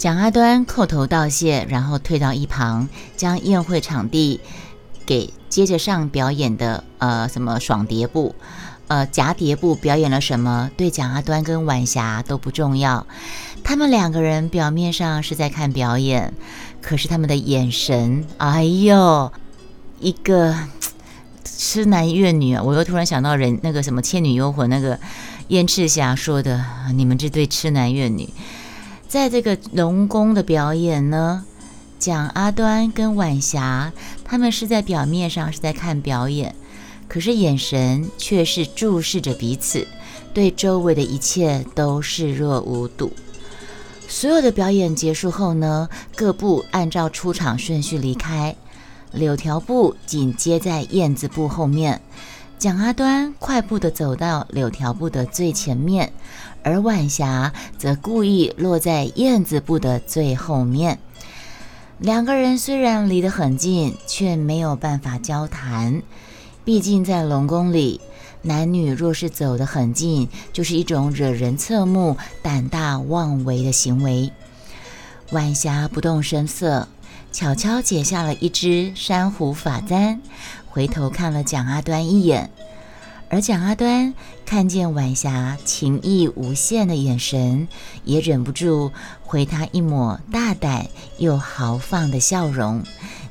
蒋阿端叩头道谢，然后退到一旁，将宴会场地给接着上表演的呃什么爽碟部。呃，夹蝶部表演了什么？对蒋阿端跟晚霞都不重要。他们两个人表面上是在看表演，可是他们的眼神，哎呦，一个痴男怨女啊！我又突然想到人那个什么《倩女幽魂》那个燕赤霞说的：“你们这对痴男怨女，在这个龙宫的表演呢，蒋阿端跟晚霞他们是在表面上是在看表演。”可是眼神却是注视着彼此，对周围的一切都视若无睹。所有的表演结束后呢，各部按照出场顺序离开。柳条部紧接在燕子部后面，蒋阿端快步的走到柳条部的最前面，而晚霞则故意落在燕子部的最后面。两个人虽然离得很近，却没有办法交谈。毕竟在龙宫里，男女若是走得很近，就是一种惹人侧目、胆大妄为的行为。晚霞不动声色，悄悄解下了一只珊瑚发簪，回头看了蒋阿端一眼。而蒋阿端看见晚霞情意无限的眼神，也忍不住回他一抹大胆又豪放的笑容。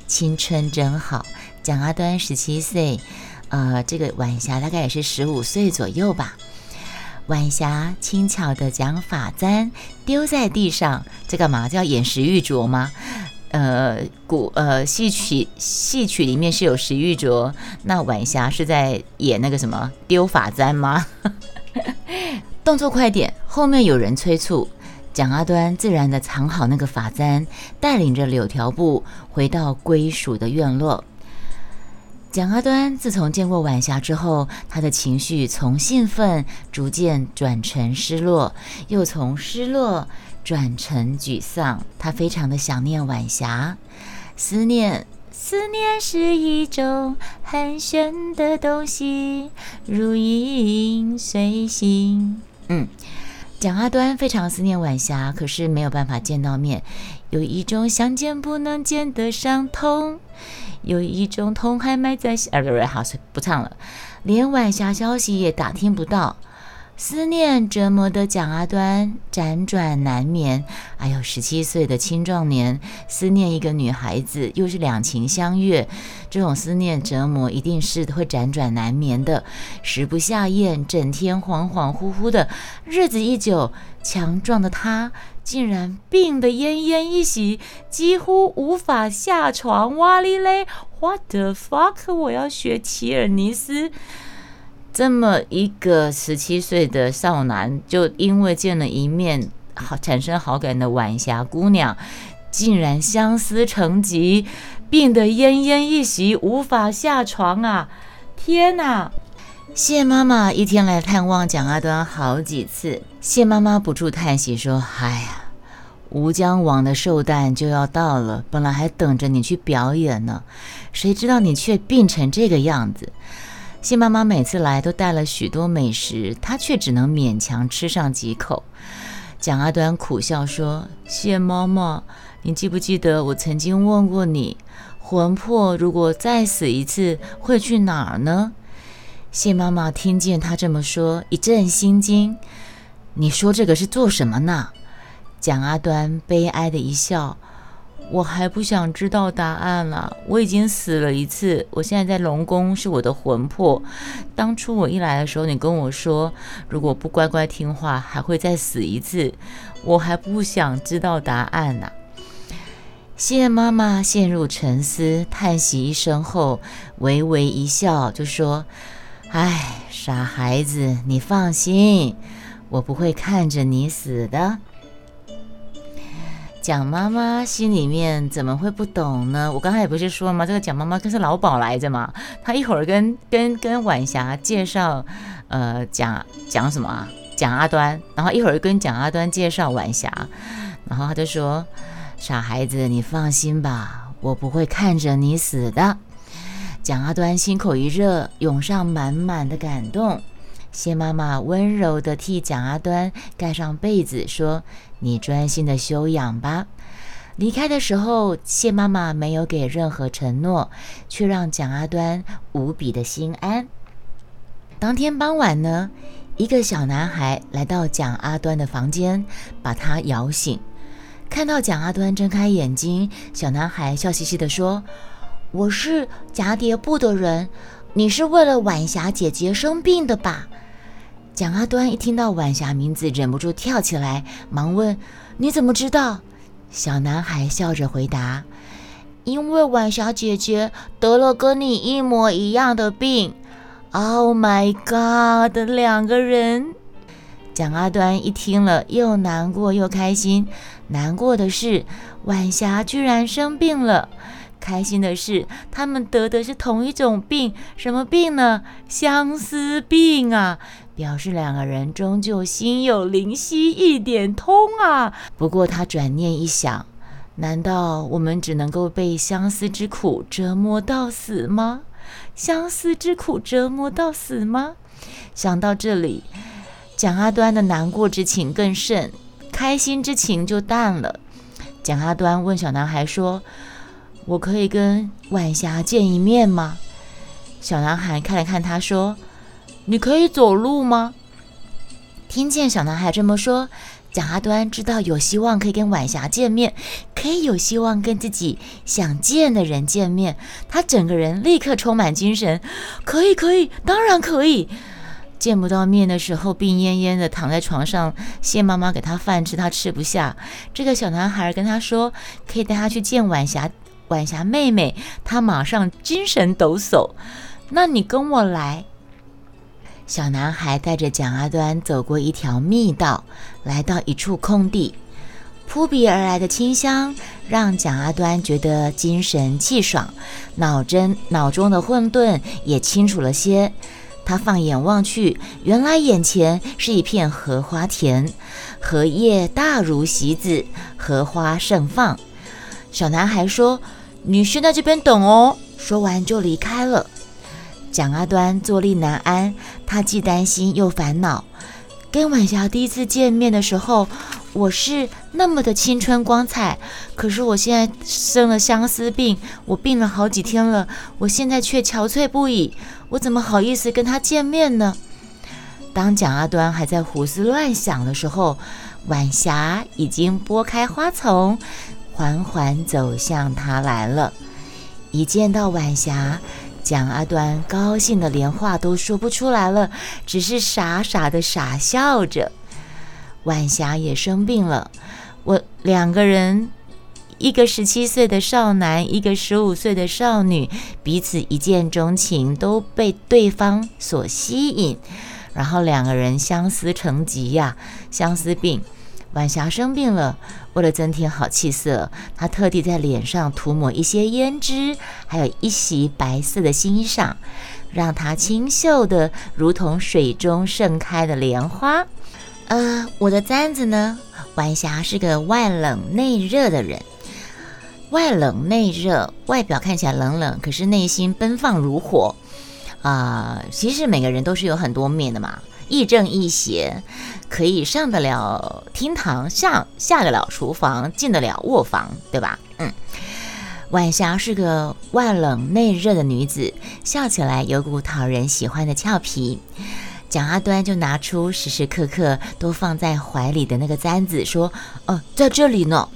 青春真好。蒋阿端十七岁，呃，这个晚霞大概也是十五岁左右吧。晚霞轻巧的将发簪丢在地上，这干嘛？叫演石玉镯吗？呃，古呃戏曲戏曲里面是有石玉镯，那晚霞是在演那个什么丢发簪吗？动作快点，后面有人催促。蒋阿端自然的藏好那个发簪，带领着柳条布回到归属的院落。蒋阿端自从见过晚霞之后，他的情绪从兴奋逐渐转成失落，又从失落转成沮丧。他非常的想念晚霞，思念，思念是一种很玄的东西，如影随形。嗯，蒋阿端非常思念晚霞，可是没有办法见到面，有一种相见不能见的伤痛。有一种痛还埋在心，啊不不，好，不唱了，连晚霞消息也打听不到。思念折磨的蒋阿端辗转难眠。哎呦，十七岁的青壮年思念一个女孩子，又是两情相悦，这种思念折磨一定是会辗转难眠的，食不下咽，整天恍恍惚惚的。日子一久，强壮的他竟然病得奄奄一息，几乎无法下床。哇哩嘞，What the fuck！我要学提尔尼斯。这么一个十七岁的少男，就因为见了一面好产生好感的晚霞姑娘，竟然相思成疾，病得奄奄一息，无法下床啊！天哪！谢妈妈一天来探望蒋阿端好几次，谢妈妈不住叹息说：“哎呀，吴江王的寿诞就要到了，本来还等着你去表演呢，谁知道你却病成这个样子。”谢妈妈每次来都带了许多美食，她却只能勉强吃上几口。蒋阿端苦笑说：“谢妈妈，你记不记得我曾经问过你，魂魄如果再死一次会去哪儿呢？”谢妈妈听见他这么说，一阵心惊。你说这个是做什么呢？蒋阿端悲哀的一笑。我还不想知道答案了。我已经死了一次，我现在在龙宫是我的魂魄。当初我一来的时候，你跟我说，如果不乖乖听话，还会再死一次。我还不想知道答案呢。谢妈妈陷入沉思，叹息一声后，微微一笑，就说：“哎，傻孩子，你放心，我不会看着你死的。”蒋妈妈心里面怎么会不懂呢？我刚才也不是说吗？这个蒋妈妈可是老鸨来着嘛。她一会儿跟跟跟晚霞介绍，呃，讲讲什么啊？讲阿端，然后一会儿跟蒋阿端介绍晚霞，然后他就说：“傻孩子，你放心吧，我不会看着你死的。”蒋阿端心口一热，涌上满满的感动。谢妈妈温柔地替蒋阿端盖上被子，说：“你专心的休养吧。”离开的时候，谢妈妈没有给任何承诺，却让蒋阿端无比的心安。当天傍晚呢，一个小男孩来到蒋阿端的房间，把他摇醒。看到蒋阿端睁开眼睛，小男孩笑嘻嘻地说：“我是蛱蝶部的人，你是为了晚霞姐姐生病的吧？”蒋阿端一听到晚霞名字，忍不住跳起来，忙问：“你怎么知道？”小男孩笑着回答：“因为晚霞姐姐得了跟你一模一样的病。”Oh my god！两个人，蒋阿端一听了，又难过又开心。难过的是，晚霞居然生病了；开心的是，他们得的是同一种病。什么病呢？相思病啊！表示两个人终究心有灵犀一点通啊！不过他转念一想，难道我们只能够被相思之苦折磨到死吗？相思之苦折磨到死吗？想到这里，蒋阿端的难过之情更甚，开心之情就淡了。蒋阿端问小男孩说：“我可以跟晚霞见一面吗？”小男孩看了看他说。你可以走路吗？听见小男孩这么说，蒋阿端知道有希望可以跟晚霞见面，可以有希望跟自己想见的人见面。他整个人立刻充满精神，可以，可以，当然可以。见不到面的时候，病恹恹的躺在床上，谢妈妈给他饭吃，他吃不下。这个小男孩跟他说，可以带他去见晚霞，晚霞妹妹，他马上精神抖擞。那你跟我来。小男孩带着蒋阿端走过一条密道，来到一处空地。扑鼻而来的清香让蒋阿端觉得精神气爽，脑针脑中的混沌也清楚了些。他放眼望去，原来眼前是一片荷花田，荷叶大如席子，荷花盛放。小男孩说：“你先在这边等哦。”说完就离开了。蒋阿端坐立难安，他既担心又烦恼。跟晚霞第一次见面的时候，我是那么的青春光彩，可是我现在生了相思病，我病了好几天了，我现在却憔悴不已，我怎么好意思跟他见面呢？当蒋阿端还在胡思乱想的时候，晚霞已经拨开花丛，缓缓走向他来了。一见到晚霞。蒋阿端高兴的连话都说不出来了，只是傻傻的傻笑着。晚霞也生病了，我两个人，一个十七岁的少男，一个十五岁的少女，彼此一见钟情，都被对方所吸引，然后两个人相思成疾呀，相思病。晚霞生病了，为了增添好气色，她特地在脸上涂抹一些胭脂，还有一袭白色的新衣裳，让她清秀的如同水中盛开的莲花。呃，我的簪子呢？晚霞是个外冷内热的人，外冷内热，外表看起来冷冷，可是内心奔放如火。啊，其实每个人都是有很多面的嘛。亦正亦邪，可以上得了厅堂，下下得了厨房，进得了卧房，对吧？嗯，晚霞是个外冷内热的女子，笑起来有股讨人喜欢的俏皮。蒋阿端就拿出时时刻刻都放在怀里的那个簪子，说：“哦，在这里呢。”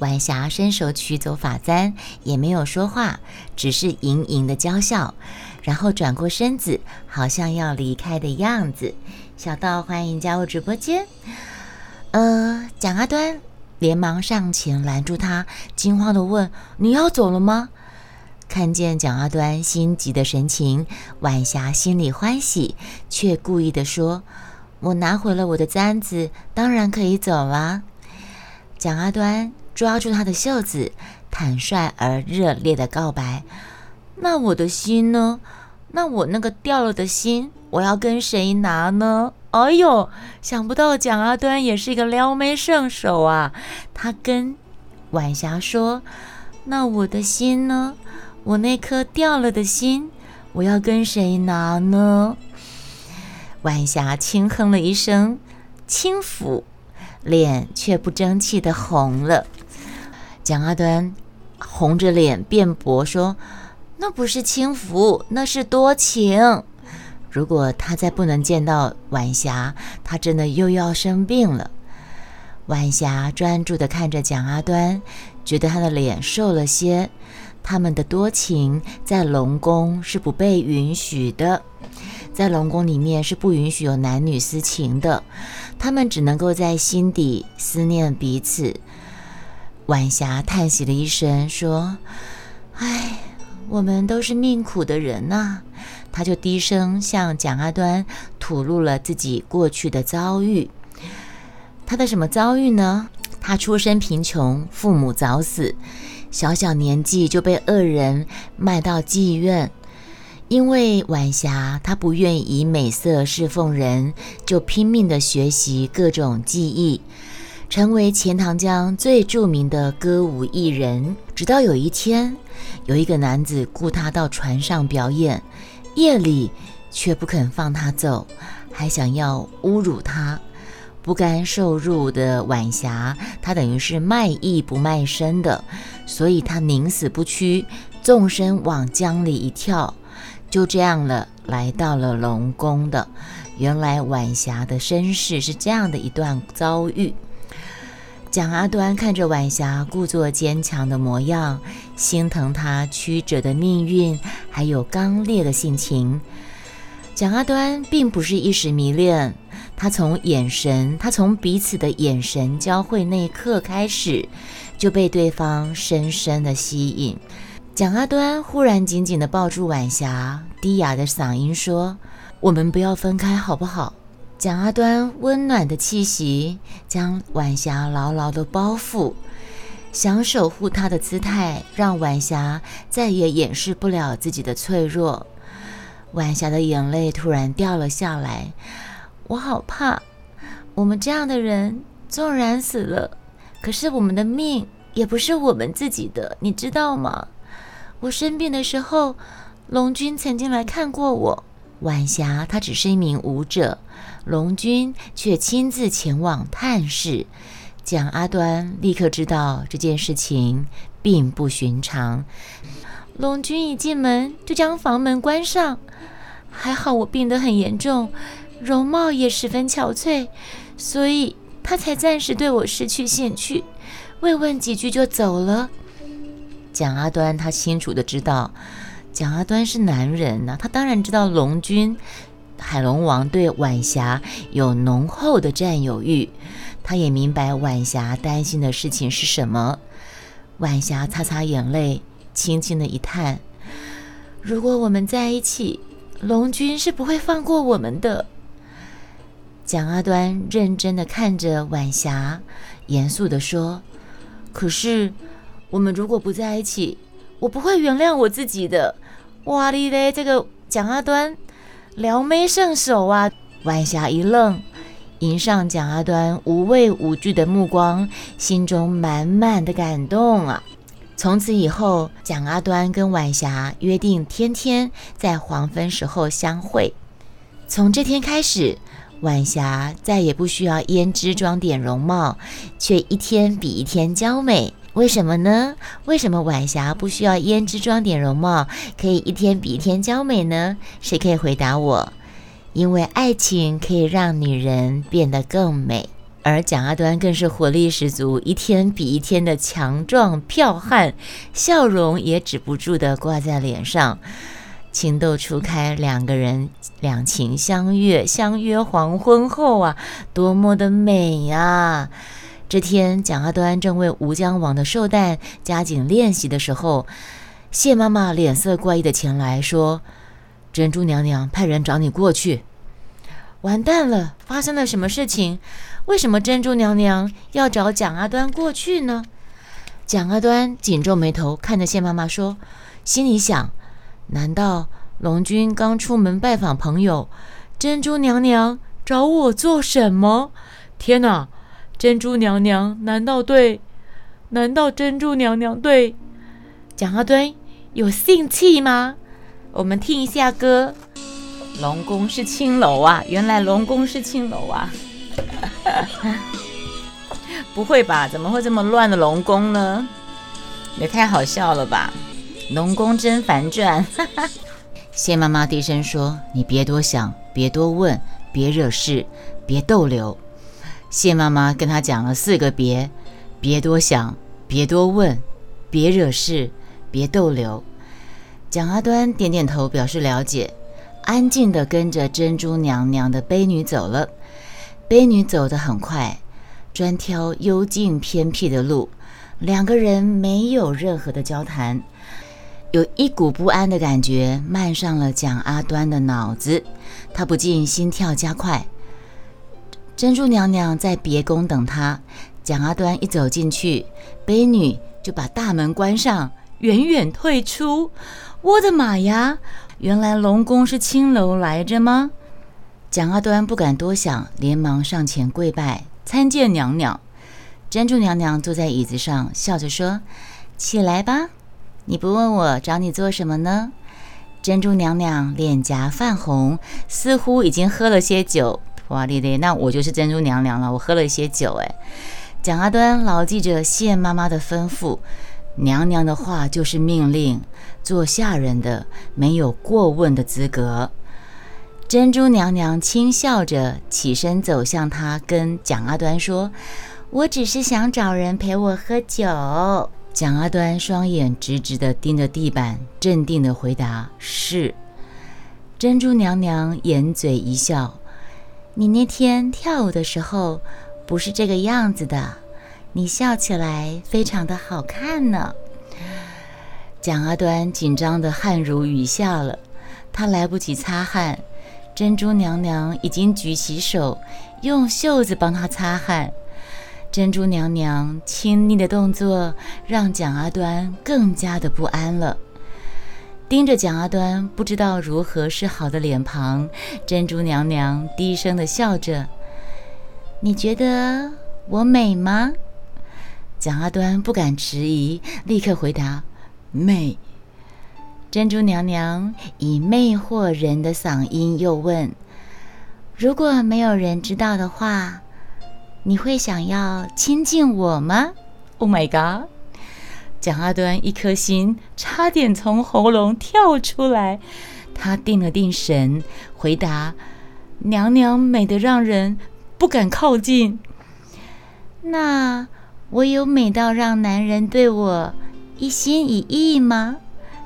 晚霞伸手取走发簪，也没有说话，只是盈盈的娇笑。然后转过身子，好像要离开的样子。小道欢迎加入直播间。呃，蒋阿端连忙上前拦住他，惊慌的问：“你要走了吗？”看见蒋阿端心急的神情，晚霞心里欢喜，却故意的说：“我拿回了我的簪子，当然可以走了。”蒋阿端抓住他的袖子，坦率而热烈的告白。那我的心呢？那我那个掉了的心，我要跟谁拿呢？哎呦，想不到蒋阿端也是一个撩妹圣手啊！他跟晚霞说：“那我的心呢？我那颗掉了的心，我要跟谁拿呢？”晚霞轻哼了一声，轻抚脸却不争气的红了。蒋阿端红着脸辩驳说：“那不是轻浮，那是多情。如果他再不能见到晚霞，他真的又要生病了。”晚霞专注地看着蒋阿端，觉得他的脸瘦了些。他们的多情在龙宫是不被允许的，在龙宫里面是不允许有男女私情的，他们只能够在心底思念彼此。晚霞叹息了一声，说：“唉，我们都是命苦的人呐。”他就低声向蒋阿端吐露了自己过去的遭遇。他的什么遭遇呢？他出身贫穷，父母早死。小小年纪就被恶人卖到妓院，因为晚霞她不愿以美色侍奉人，就拼命的学习各种技艺，成为钱塘江最著名的歌舞艺人。直到有一天，有一个男子雇他到船上表演，夜里却不肯放他走，还想要侮辱他。不甘受辱的晚霞，他等于是卖艺不卖身的，所以他宁死不屈，纵身往江里一跳，就这样了，来到了龙宫的。原来晚霞的身世是这样的一段遭遇。蒋阿端看着晚霞故作坚强的模样，心疼她曲折的命运，还有刚烈的性情。蒋阿端并不是一时迷恋。他从眼神，他从彼此的眼神交汇那一刻开始，就被对方深深的吸引。蒋阿端忽然紧紧地抱住晚霞，低哑的嗓音说：“我们不要分开，好不好？”蒋阿端温暖的气息将晚霞牢牢地包覆，想守护她的姿态让晚霞再也掩饰不了自己的脆弱。晚霞的眼泪突然掉了下来。我好怕，我们这样的人纵然死了，可是我们的命也不是我们自己的，你知道吗？我生病的时候，龙君曾经来看过我。晚霞她只是一名舞者，龙君却亲自前往探视。蒋阿端立刻知道这件事情并不寻常。龙君一进门就将房门关上，还好我病得很严重。容貌也十分憔悴，所以他才暂时对我失去兴趣，慰问几句就走了。蒋阿端他清楚的知道，蒋阿端是男人呐，他当然知道龙君海龙王对晚霞有浓厚的占有欲，他也明白晚霞担心的事情是什么。晚霞擦擦眼泪，轻轻的一叹：“如果我们在一起，龙君是不会放过我们的。”蒋阿端认真的看着晚霞，严肃的说：“可是，我们如果不在一起，我不会原谅我自己的。”哇哩嘞，这个蒋阿端撩妹圣手啊！晚霞一愣，迎上蒋阿端无畏无惧的目光，心中满满的感动啊！从此以后，蒋阿端跟晚霞约定天天在黄昏时候相会。从这天开始。晚霞再也不需要胭脂装点容貌，却一天比一天娇美。为什么呢？为什么晚霞不需要胭脂妆点容貌，可以一天比一天娇美呢？谁可以回答我？因为爱情可以让女人变得更美，而蒋阿端更是活力十足，一天比一天的强壮剽悍，笑容也止不住的挂在脸上。情窦初开，两个人两情相悦，相约黄昏后啊，多么的美呀！这天，蒋阿端正为吴江王的寿诞加紧练习的时候，谢妈妈脸色怪异的前来说：“珍珠娘娘派人找你过去。”完蛋了，发生了什么事情？为什么珍珠娘娘要找蒋阿端过去呢？蒋阿端紧皱眉头，看着谢妈妈说，心里想。难道龙君刚出门拜访朋友，珍珠娘娘找我做什么？天哪！珍珠娘娘难道对？难道珍珠娘娘对蒋阿端有性气吗？我们听一下歌。龙宫是青楼啊，原来龙宫是青楼啊。哈 哈不会吧？怎么会这么乱的龙宫呢？也太好笑了吧！龙宫甄嬛传。谢妈妈低声说：“你别多想，别多问，别惹事，别逗留。”谢妈妈跟他讲了四个别：别多想，别多问，别惹事，别逗留。蒋阿端点点头表示了解，安静地跟着珍珠娘娘的悲女走了。悲女走得很快，专挑幽静偏僻的路。两个人没有任何的交谈，有一股不安的感觉漫上了蒋阿端的脑子，他不禁心跳加快。珍珠娘娘在别宫等他，蒋阿端一走进去，悲女就把大门关上，远远退出。我的妈呀！原来龙宫是青楼来着吗？蒋阿端不敢多想，连忙上前跪拜，参见娘娘。珍珠娘娘坐在椅子上，笑着说：“起来吧，你不问我找你做什么呢？”珍珠娘娘脸颊泛红，似乎已经喝了些酒。哇哩嘞，那我就是珍珠娘娘了，我喝了一些酒。哎，蒋阿端牢记着谢妈妈的吩咐，娘娘的话就是命令，做下人的没有过问的资格。珍珠娘娘轻笑着起身走向他，跟蒋阿端说：“我只是想找人陪我喝酒。”蒋阿端双眼直直地盯着地板，镇定地回答：“是。”珍珠娘娘掩嘴一笑：“你那天跳舞的时候不是这个样子的，你笑起来非常的好看呢。”蒋阿端紧张的汗如雨下了，他来不及擦汗。珍珠娘娘已经举起手，用袖子帮他擦汗。珍珠娘娘亲昵的动作让蒋阿端更加的不安了。盯着蒋阿端不知道如何是好的脸庞，珍珠娘娘低声的笑着：“你觉得我美吗？”蒋阿端不敢迟疑，立刻回答：“美。”珍珠娘娘以魅惑人的嗓音又问：“如果没有人知道的话，你会想要亲近我吗？”Oh my god！蒋阿端一颗心差点从喉咙跳出来，他定了定神，回答：“娘娘美得让人不敢靠近。”那我有美到让男人对我一心一意吗？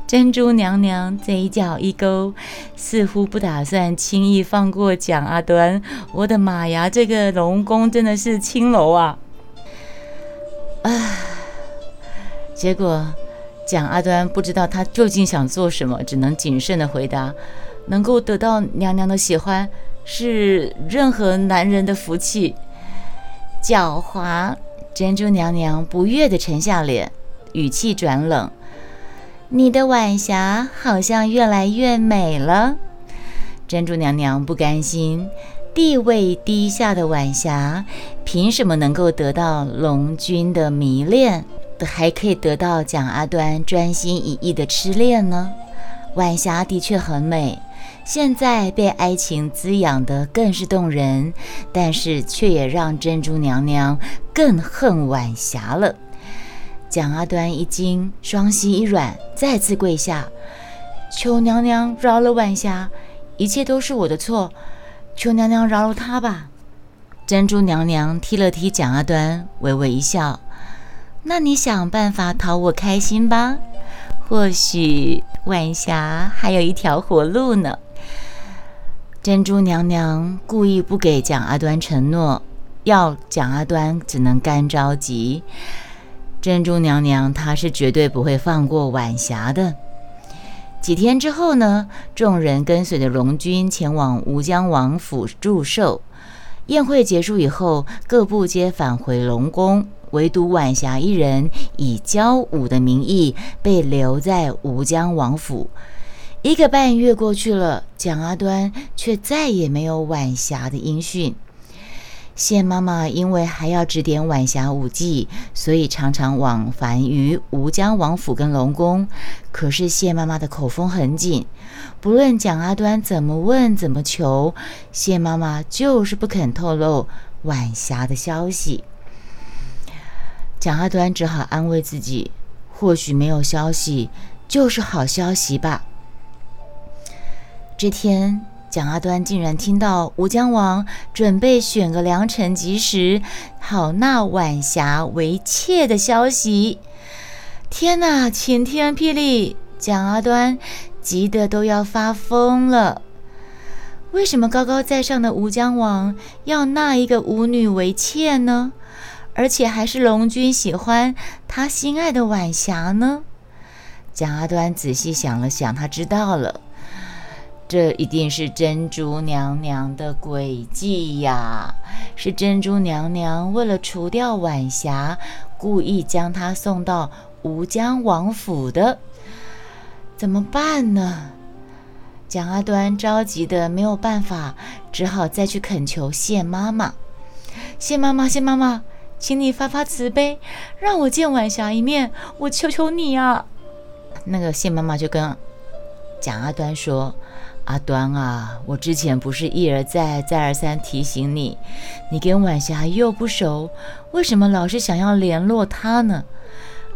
珍珠娘娘嘴角一勾，似乎不打算轻易放过蒋阿端。我的妈呀，这个龙宫真的是青楼啊！啊！结果蒋阿端不知道他究竟想做什么，只能谨慎的回答：“能够得到娘娘的喜欢，是任何男人的福气。”狡猾！珍珠娘娘不悦的沉下脸，语气转冷。你的晚霞好像越来越美了，珍珠娘娘不甘心，地位低下的晚霞凭什么能够得到龙君的迷恋，还可以得到蒋阿端专心一意的痴恋呢？晚霞的确很美，现在被爱情滋养的更是动人，但是却也让珍珠娘娘更恨晚霞了。蒋阿端一惊，双膝一软，再次跪下，求娘娘饶了晚霞，一切都是我的错，求娘娘饶了他吧。珍珠娘娘踢了踢蒋阿端，微微一笑：“那你想办法讨我开心吧，或许晚霞还有一条活路呢。”珍珠娘娘故意不给蒋阿端承诺，要蒋阿端只能干着急。珍珠娘娘，她是绝对不会放过晚霞的。几天之后呢，众人跟随着龙君前往吴江王府祝寿。宴会结束以后，各部皆返回龙宫，唯独晚霞一人以教舞的名义被留在吴江王府。一个半月过去了，蒋阿端却再也没有晚霞的音讯。谢妈妈因为还要指点晚霞舞技，所以常常往返于吴江王府跟龙宫。可是谢妈妈的口风很紧，不论蒋阿端怎么问、怎么求，谢妈妈就是不肯透露晚霞的消息。蒋阿端只好安慰自己，或许没有消息就是好消息吧。这天，蒋阿端竟然听到吴江王准备选个良辰吉时，好纳晚霞为妾的消息。天哪，晴天霹雳！蒋阿端急得都要发疯了。为什么高高在上的吴江王要纳一个舞女为妾呢？而且还是龙君喜欢他心爱的晚霞呢？蒋阿端仔细想了想，他知道了，这一定是珍珠娘娘的诡计呀！是珍珠娘娘为了除掉晚霞，故意将她送到吴江王府的。怎么办呢？蒋阿端着急的没有办法，只好再去恳求谢妈妈。谢妈妈，谢妈妈，请你发发慈悲，让我见晚霞一面，我求求你啊！那个谢妈妈就跟蒋阿端说：“阿端啊，我之前不是一而再、再而三提醒你，你跟晚霞又不熟，为什么老是想要联络她呢？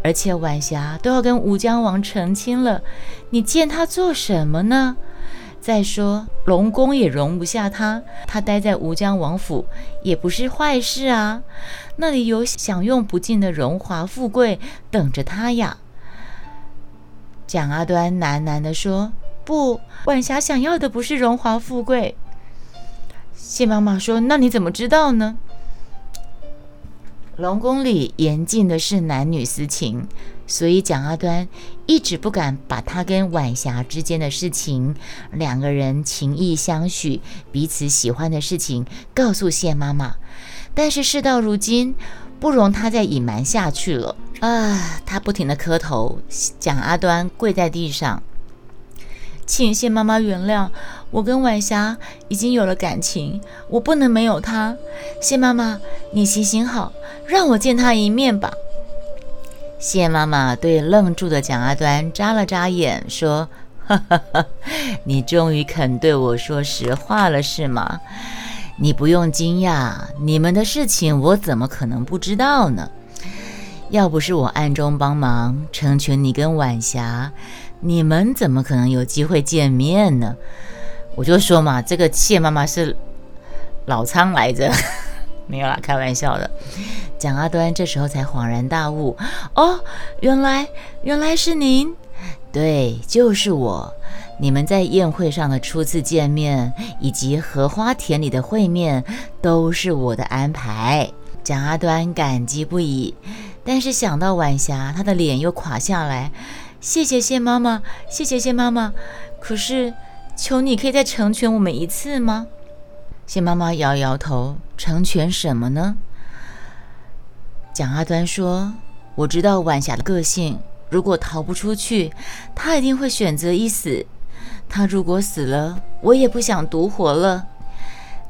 而且晚霞都要跟吴江王成亲了，你见她做什么呢？”再说，龙宫也容不下他，他待在吴江王府也不是坏事啊，那里有享用不尽的荣华富贵等着他呀。蒋阿端喃喃地说：“不，晚霞想要的不是荣华富贵。”谢妈妈说：“那你怎么知道呢？”龙宫里严禁的是男女私情。所以蒋阿端一直不敢把他跟晚霞之间的事情，两个人情意相许、彼此喜欢的事情告诉谢妈妈。但是事到如今，不容他再隐瞒下去了啊！他不停的磕头，蒋阿端跪在地上，请谢妈妈原谅我跟晚霞已经有了感情，我不能没有她。谢妈妈，你行行好，让我见她一面吧。谢妈妈对愣住的蒋阿端眨了眨眼，说：“哈哈哈，你终于肯对我说实话了，是吗？你不用惊讶，你们的事情我怎么可能不知道呢？要不是我暗中帮忙成全你跟晚霞，你们怎么可能有机会见面呢？我就说嘛，这个谢妈妈是老苍来着。”没有啦，开玩笑的。蒋阿端这时候才恍然大悟：“哦，原来原来是您，对，就是我。你们在宴会上的初次见面，以及荷花田里的会面，都是我的安排。”蒋阿端感激不已，但是想到晚霞，他的脸又垮下来。谢谢谢妈妈，谢谢谢妈妈。可是，求你可以再成全我们一次吗？谢妈妈摇摇头，成全什么呢？蒋阿端说：“我知道晚霞的个性，如果逃不出去，她一定会选择一死。她如果死了，我也不想独活了。”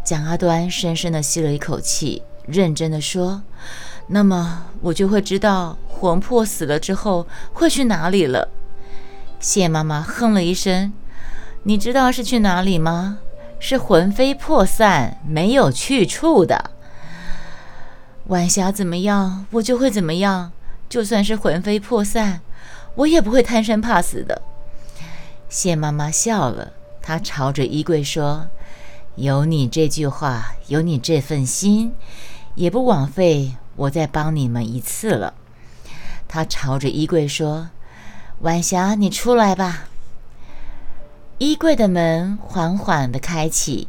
蒋阿端深深地吸了一口气，认真地说：“那么我就会知道魂魄死了之后会去哪里了。”谢妈妈哼了一声：“你知道是去哪里吗？”是魂飞魄散，没有去处的。晚霞怎么样，我就会怎么样。就算是魂飞魄散，我也不会贪生怕死的。谢妈妈笑了，她朝着衣柜说：“有你这句话，有你这份心，也不枉费我再帮你们一次了。”她朝着衣柜说：“晚霞，你出来吧。”衣柜的门缓缓地开启，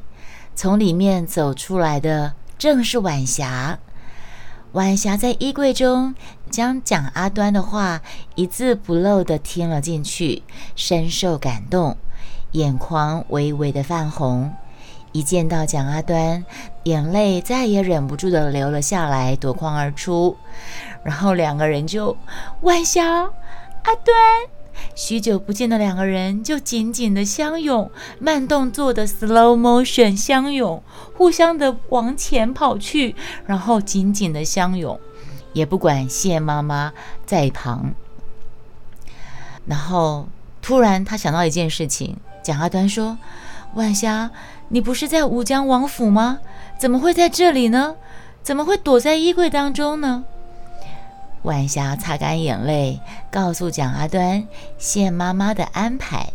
从里面走出来的正是晚霞。晚霞在衣柜中将蒋阿端的话一字不漏地听了进去，深受感动，眼眶微微的泛红。一见到蒋阿端，眼泪再也忍不住地流了下来，夺眶而出。然后两个人就晚霞，阿端。许久不见的两个人就紧紧的相拥，慢动作的 slow motion 相拥，互相的往前跑去，然后紧紧的相拥，也不管谢妈妈在一旁。然后突然他想到一件事情，蒋阿端说：“晚霞，你不是在吴江王府吗？怎么会在这里呢？怎么会躲在衣柜当中呢？”晚霞擦干眼泪，告诉蒋阿端谢妈妈的安排。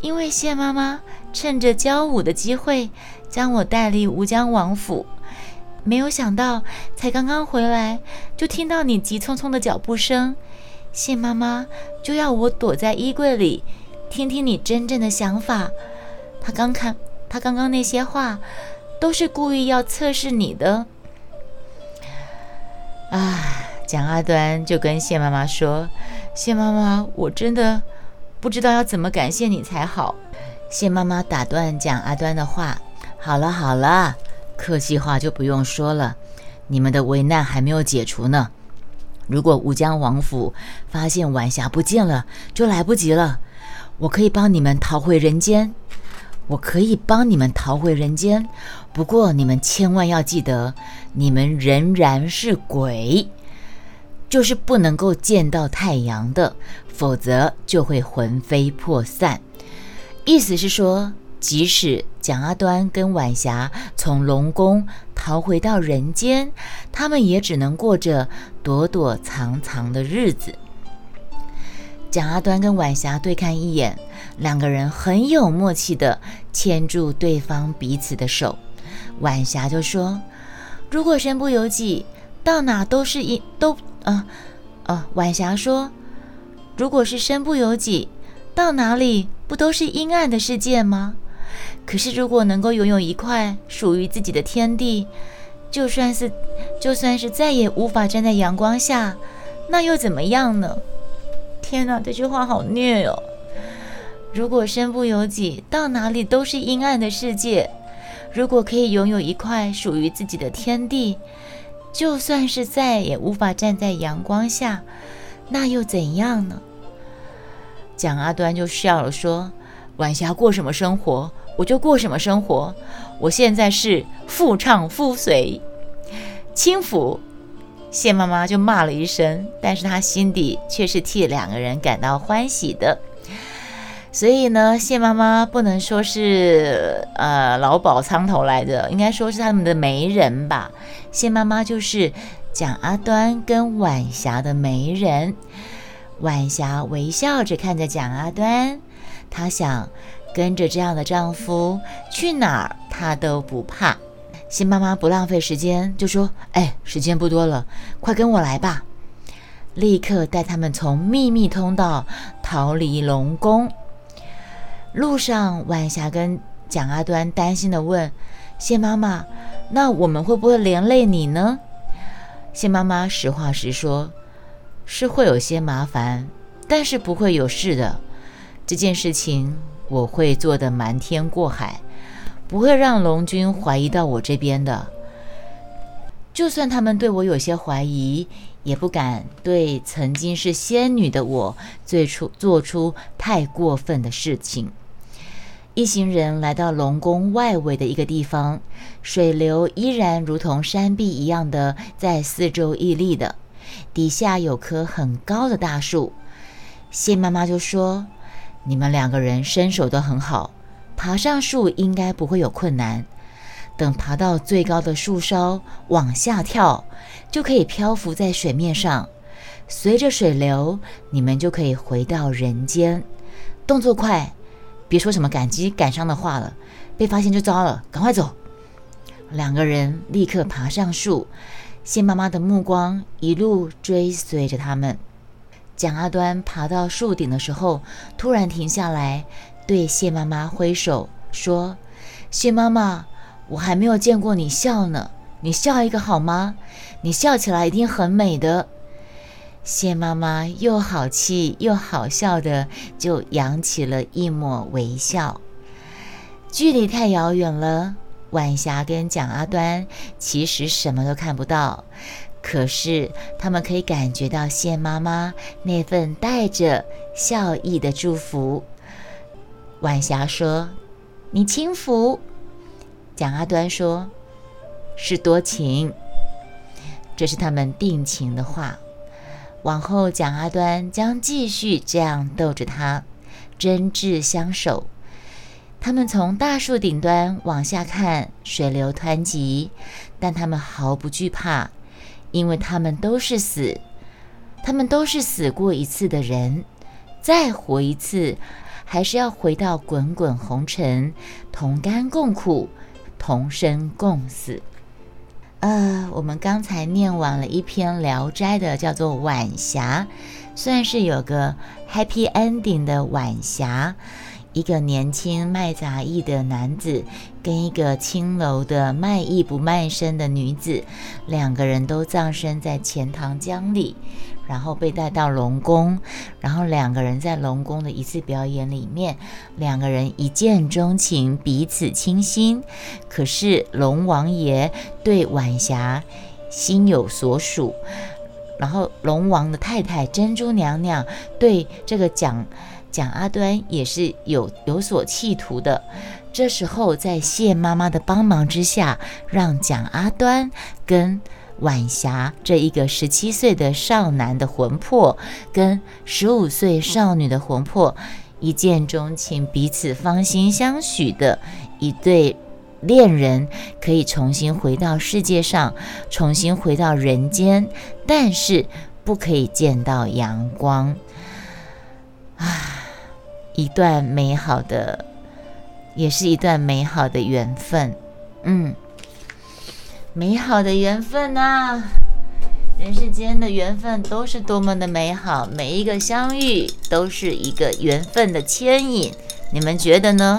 因为谢妈妈趁着教舞的机会，将我带离吴江王府。没有想到，才刚刚回来，就听到你急匆匆的脚步声。谢妈妈就要我躲在衣柜里，听听你真正的想法。她刚看，她刚刚那些话，都是故意要测试你的。唉，蒋阿端就跟谢妈妈说：“谢妈妈，我真的不知道要怎么感谢你才好。”谢妈妈打断蒋阿端的话：“好了好了。”客气话就不用说了，你们的危难还没有解除呢。如果吴江王府发现晚霞不见了，就来不及了。我可以帮你们逃回人间，我可以帮你们逃回人间。不过你们千万要记得，你们仍然是鬼，就是不能够见到太阳的，否则就会魂飞魄散。意思是说。即使蒋阿端跟晚霞从龙宫逃回到人间，他们也只能过着躲躲藏藏的日子。蒋阿端跟晚霞对看一眼，两个人很有默契的牵住对方彼此的手。晚霞就说：“如果身不由己，到哪都是一都啊啊。”晚霞说：“如果是身不由己，到哪里不都是阴暗的世界吗？”可是，如果能够拥有一块属于自己的天地，就算是就算是再也无法站在阳光下，那又怎么样呢？天哪，这句话好虐哦！如果身不由己，到哪里都是阴暗的世界；如果可以拥有一块属于自己的天地，就算是再也无法站在阳光下，那又怎样呢？蒋阿端就笑了，说：“晚霞过什么生活？”我就过什么生活？我现在是妇唱夫随，轻抚谢妈妈就骂了一声，但是她心底却是替两个人感到欢喜的。所以呢，谢妈妈不能说是呃劳保苍头来的，应该说是他们的媒人吧。谢妈妈就是蒋阿端跟晚霞的媒人。晚霞微笑着看着蒋阿端，她想。跟着这样的丈夫去哪儿，她都不怕。新妈妈不浪费时间，就说：“哎，时间不多了，快跟我来吧！”立刻带他们从秘密通道逃离龙宫。路上，晚霞跟蒋阿端担心地问：“谢妈妈，那我们会不会连累你呢？”谢妈妈实话实说：“是会有些麻烦，但是不会有事的。这件事情。”我会做的瞒天过海，不会让龙君怀疑到我这边的。就算他们对我有些怀疑，也不敢对曾经是仙女的我最初做出太过分的事情。一行人来到龙宫外围的一个地方，水流依然如同山壁一样的在四周屹立的，底下有棵很高的大树。谢妈妈就说。你们两个人身手都很好，爬上树应该不会有困难。等爬到最高的树梢，往下跳，就可以漂浮在水面上，随着水流，你们就可以回到人间。动作快，别说什么感激感伤的话了，被发现就糟了，赶快走。两个人立刻爬上树，谢妈妈的目光一路追随着他们。蒋阿端爬到树顶的时候，突然停下来，对谢妈妈挥手说：“谢妈妈，我还没有见过你笑呢，你笑一个好吗？你笑起来一定很美的。”谢妈妈又好气又好笑的，就扬起了一抹微笑。距离太遥远了，晚霞跟蒋阿端其实什么都看不到。可是，他们可以感觉到谢妈妈那份带着笑意的祝福。晚霞说：“你轻浮。”蒋阿端说：“是多情。”这是他们定情的话。往后，蒋阿端将继续这样逗着他，真挚相守。他们从大树顶端往下看，水流湍急，但他们毫不惧怕。因为他们都是死，他们都是死过一次的人，再活一次，还是要回到滚滚红尘，同甘共苦，同生共死。呃，我们刚才念完了一篇《聊斋》的，叫做《晚霞》，算是有个 happy ending 的晚霞。一个年轻卖杂役的男子跟一个青楼的卖艺不卖身的女子，两个人都葬身在钱塘江里，然后被带到龙宫，然后两个人在龙宫的一次表演里面，两个人一见钟情，彼此倾心。可是龙王爷对晚霞心有所属，然后龙王的太太珍珠娘娘对这个蒋。蒋阿端也是有有所企图的，这时候在谢妈妈的帮忙之下，让蒋阿端跟晚霞这一个十七岁的少男的魂魄，跟十五岁少女的魂魄一见钟情，彼此芳心相许的一对恋人，可以重新回到世界上，重新回到人间，但是不可以见到阳光。啊。一段美好的，也是一段美好的缘分，嗯，美好的缘分呐，人世间的缘分都是多么的美好，每一个相遇都是一个缘分的牵引，你们觉得呢？